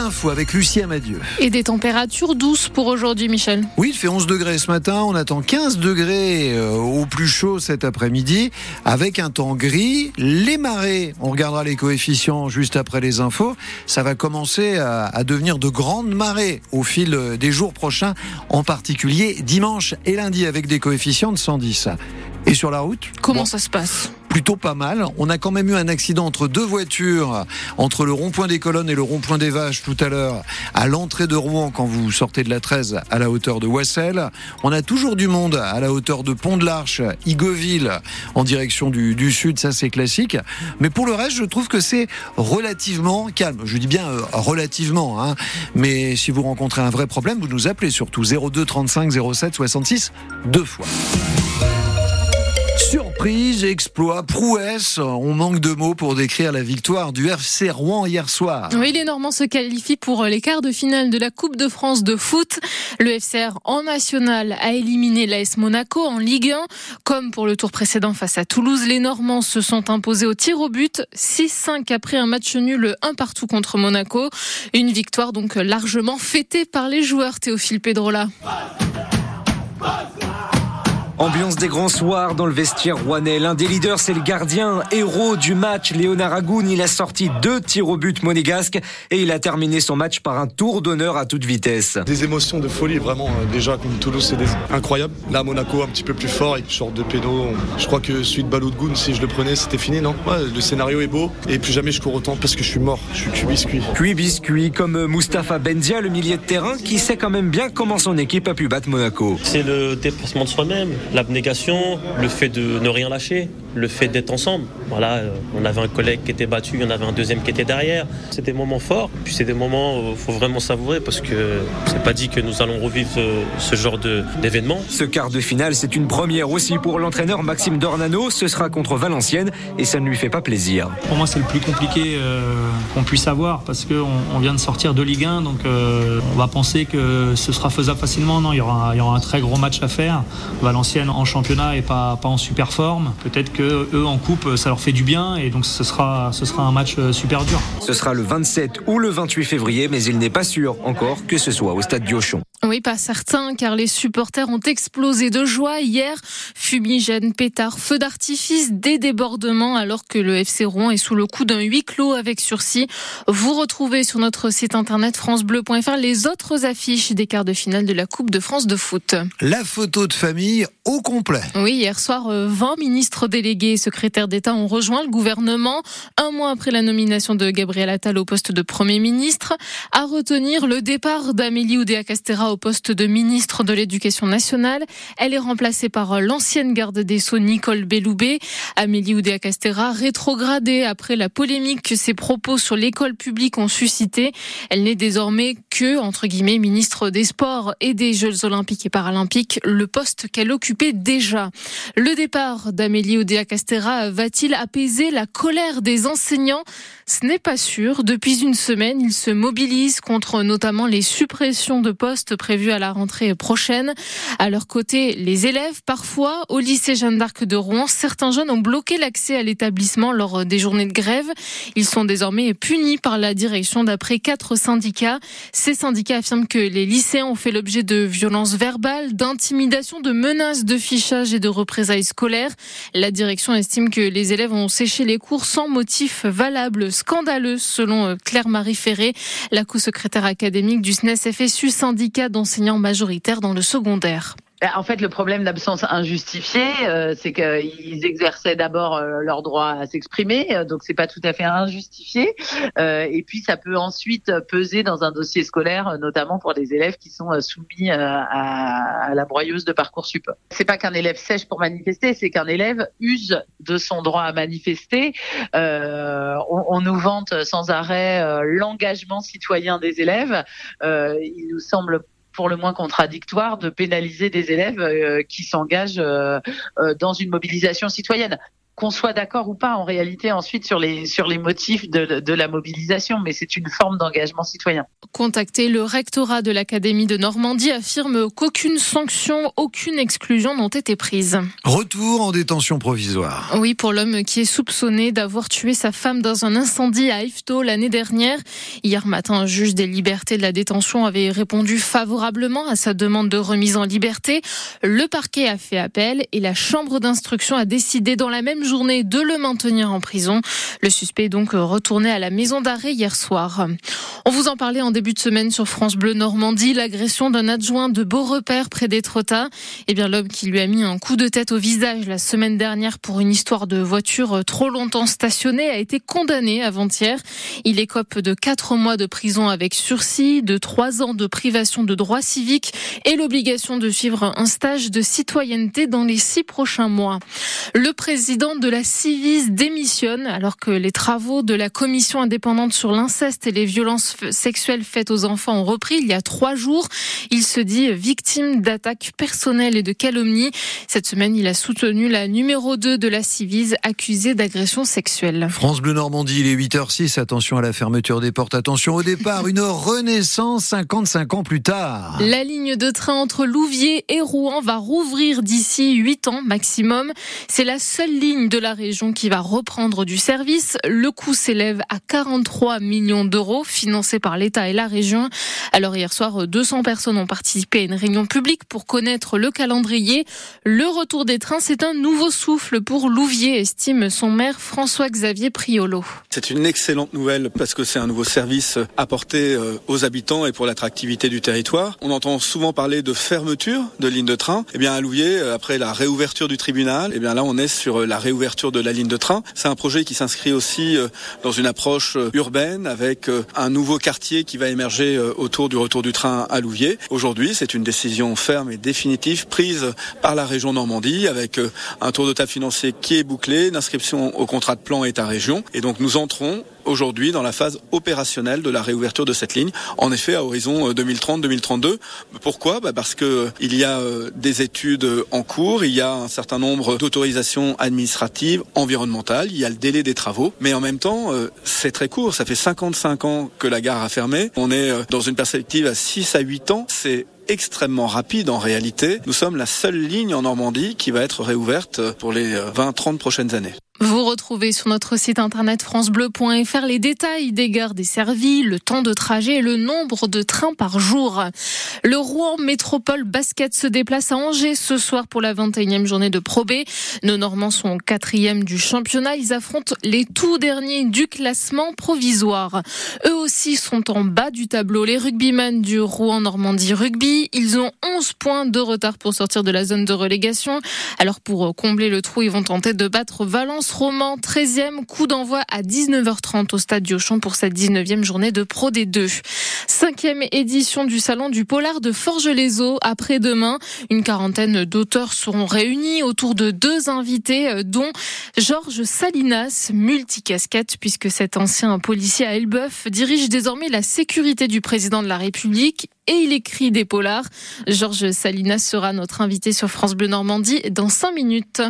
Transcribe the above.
infos avec Lucie Amadieu. Et des températures douces pour aujourd'hui, Michel. Oui, il fait 11 degrés ce matin. On attend 15 degrés euh, au plus chaud cet après-midi avec un temps gris. Les marées, on regardera les coefficients juste après les infos. Ça va commencer à, à devenir de grandes marées au fil euh, des jours prochains, en particulier dimanche et lundi avec des coefficients de 110. Et sur la route? Comment Bon, ça se passe? Plutôt pas mal. On a quand même eu un accident entre deux voitures, entre le rond-point des colonnes et le rond-point des vaches tout à l'heure, à l'entrée de Rouen quand vous sortez de la 13 à la hauteur de Wassel. On a toujours du monde à la hauteur de Pont de l'Arche, Igoville, en direction du, sud, ça c'est classique. Mais pour le reste, je trouve que c'est relativement calme. Je dis bien euh, relativement, hein. mais si vous rencontrez un vrai problème, vous nous appelez surtout 02 35 07 66 deux fois. Surprise, exploit, prouesse, on manque de mots pour décrire la victoire du FC Rouen hier soir. Oui, les Normands se qualifient pour les quarts de finale de la Coupe de France de foot. Le FCR en national a éliminé l'AS Monaco en Ligue 1. Comme pour le tour précédent face à Toulouse, les Normands se sont imposés au tir au but 6-5 après un match nul un partout contre Monaco. Une victoire donc largement fêtée par les joueurs Théophile Pedrola. Ambiance des grands soirs dans le vestiaire rouennais. L'un des leaders, c'est le gardien, héros du match, Léonard Agoun. Il a sorti deux tirs au but monégasques et il a terminé son match par un tour d'honneur à toute vitesse. Des émotions de folie, vraiment. euh, Déjà, contre Toulouse, c'est des- incroyable. Là, Monaco, un petit peu plus fort, il sort de pénaux. Je crois que celui de Baloudgoun, si je le prenais, c'était fini, non? Ouais, le scénario est beau. Et plus jamais je cours autant parce que je suis mort. Je suis cuit-biscuit. Puis biscuit comme Mustapha Benzia, le milieu de terrain, qui sait quand même bien comment son équipe a pu battre Monaco. C'est le dépassement de soi-même, l'abnégation, le fait de ne rien lâcher, le fait d'être ensemble. Voilà, euh, on avait un collègue qui était battu, il y en avait un deuxième qui était derrière. C'est des moments forts, puis c'est des moments où il faut vraiment savourer parce que c'est pas dit que nous allons revivre ce, ce genre de- d'événement. Ce quart de finale, c'est une première aussi pour l'entraîneur Maxime Dornano. Ce sera contre Valenciennes et ça ne lui fait pas plaisir. Pour moi, c'est le plus compliqué euh, qu'on puisse avoir parce qu'on on vient de sortir de Ligue 1, donc euh, on va penser que ce sera faisable facilement. Non, il y aura, il y aura un très gros match à faire. Valenciennes en championnat et pas, pas en super forme. Peut-être que eux en coupe, ça leur fait du bien et donc ce sera, ce sera un match euh, super dur. Ce sera le 27 ou le 28 février, mais il n'est pas sûr encore que ce soit au stade Diochon. Oui, pas certain, car les supporters ont explosé de joie hier. Fumigène, pétards, feux d'artifice, des débordements, alors que le FC Rouen est sous le coup d'un huis clos avec sursis. Vous retrouvez sur notre site internet francebleu.fr les autres affiches des quarts de finale de la Coupe de France de foot. La photo de famille au complet. Oui, hier soir, euh, 20 ministres délégués et secrétaires d'État ont rejoint le gouvernement un mois après la nomination de Gabriel Attal au poste de Premier ministre. À retenir le départ d'Amélie Oudéa-Castéra au poste de ministre de l'Éducation nationale. Elle est remplacée par l'ancienne garde des Sceaux Nicole Belloubet. Amélie Oudéa-Castéra rétrogradée après la polémique que ses propos sur l'école publique ont suscité. Elle n'est désormais que, entre guillemets, ministre des Sports et des Jeux Olympiques et Paralympiques, le poste qu'elle occupait déjà. Le départ d'Amélie Oudéa-Castéra va-t-il apaiser la colère des enseignants? Ce n'est pas sûr. Depuis une semaine, ils se mobilisent contre notamment les suppressions de postes prévues à la rentrée prochaine. À leur côté, les élèves, parfois, au lycée Jeanne d'Arc de Rouen, certains jeunes ont bloqué l'accès à l'établissement lors des journées de grève. Ils sont désormais punis par la direction d'après quatre syndicats. Ces syndicats affirment que les lycéens ont fait l'objet de violences verbales, d'intimidation, de menaces de fichage et de représailles scolaires. La direction estime que les élèves ont séché les cours sans motif valable, scandaleux, selon euh, Claire-Marie Ferré, la co-secrétaire académique du SNES FSU, syndicat d'enseignants majoritaires dans le secondaire. Ben, En fait, le problème d'absence injustifiée, euh, c'est qu'ils exerçaient d'abord euh, leur droit à s'exprimer, euh, donc c'est pas tout à fait injustifié. Euh, et puis, ça peut ensuite peser dans un dossier scolaire, euh, notamment pour des élèves qui sont soumis à, la broyeuse de parcoursup. C'est pas qu'un élève sèche pour manifester, c'est qu'un élève use de son droit à manifester. On, on nous vante sans arrêt l'engagement citoyen des élèves. Il nous semble pour le moins contradictoire de pénaliser des élèves euh, qui s'engagent euh, euh, dans une mobilisation citoyenne. Qu'on soit d'accord ou pas en réalité ensuite sur les sur les motifs de, de la mobilisation, mais c'est une forme d'engagement citoyen. Contacté, le rectorat de l'Académie de Normandie affirme qu'aucune sanction, aucune exclusion n'ont été prises. Retour en détention provisoire. Oui, pour l'homme qui est soupçonné d'avoir tué sa femme dans un incendie à Ifto l'année dernière. Hier matin, un juge des libertés de la détention avait répondu favorablement à sa demande de remise en liberté. Le parquet a fait appel et la chambre d'instruction a décidé dans la même journée de le maintenir en prison. Le suspect est donc retourné à la maison d'arrêt hier soir. On vous en parlait en début de semaine sur France Bleu Normandie, l'agression d'un adjoint de Beaurepaire près d'Étretat. Eh bien, l'homme qui lui a mis un coup de tête au visage la semaine dernière pour une histoire de voiture trop longtemps stationnée a été condamné avant-hier. Il écope de quatre mois de prison avec sursis, de trois ans de privation de droits civiques et l'obligation de suivre un stage de citoyenneté dans les six prochains mois. Le président de la Civis démissionne alors que les travaux de la commission indépendante sur l'inceste et les violences sexuelles faites aux enfants ont repris il y a trois jours. Il se dit victime d'attaques personnelles et de calomnies. Cette semaine, il a soutenu la numéro 2 de la Civis accusée d'agression sexuelle. France Bleu Normandie, il est 8h06. Attention à la fermeture des portes. Attention au départ. Une renaissance 55 ans plus tard. La ligne de train entre Louviers et Rouen va rouvrir d'ici 8 ans maximum. C'est la seule ligne de la région qui va reprendre du service. Le coût s'élève à 43 millions d'euros financés par l'État et la région. Alors hier soir, 200 personnes ont participé à une réunion publique pour connaître le calendrier. Le retour des trains, c'est un nouveau souffle pour Louviers, estime son maire François-Xavier Priolo. C'est une excellente nouvelle parce que c'est un nouveau service apporté euh, aux habitants et pour l'attractivité du territoire. On entend souvent parler de fermeture de lignes de train. Eh bien à Louviers, euh, après la réouverture du tribunal, eh bien là on est sur euh, la réouverture de la ligne de train. C'est un projet qui s'inscrit aussi dans une approche urbaine avec un nouveau quartier qui va émerger autour du retour du train à Louviers. Aujourd'hui, c'est une décision ferme et définitive prise par la région Normandie avec un tour de table financier qui est bouclé, l'inscription au contrat de plan État-région. Et donc nous entrons aujourd'hui dans la phase opérationnelle de la réouverture de cette ligne. En effet, à horizon 2030-2032. Euh, Pourquoi? Bah Parce que euh, il y a euh, des études en cours, il y a un certain nombre d'autorisations administratives, environnementales, il y a le délai des travaux, mais en même temps, c'est très court. Ça fait 55 ans que la gare a fermé. On est dans une perspective à 6 à 8 ans. C'est extrêmement rapide en réalité. Nous sommes la seule ligne en Normandie qui va être réouverte pour les 20-30 prochaines années. Vous retrouvez sur notre site internet francebleu.fr les détails des gares desservies, le temps de trajet et le nombre de trains par jour. Le Rouen Métropole Basket se déplace à Angers ce soir pour la 21e journée de Pro B. Nos Normands sont quatrième du championnat. Ils affrontent les tout derniers du classement provisoire. Eux aussi sont en bas du tableau. Les rugbymen du Rouen Normandie Rugby, ils ont 11 points de retard pour sortir de la zone de relégation. Alors pour combler le trou, ils vont tenter de battre Valence Roman, 13e coup d'envoi à 19h30 au stade Diochon pour cette 19e journée de Pro D2. Cinquième édition du salon du polar de Forges-les-Eaux. Après-demain, une quarantaine d'auteurs seront réunis autour de deux invités, euh, dont Georges Salinas, multicasquette, puisque cet ancien policier à Elbeuf dirige désormais la sécurité du président de la République et il écrit des polars. Georges Salinas sera notre invité sur France Bleu Normandie dans cinq minutes.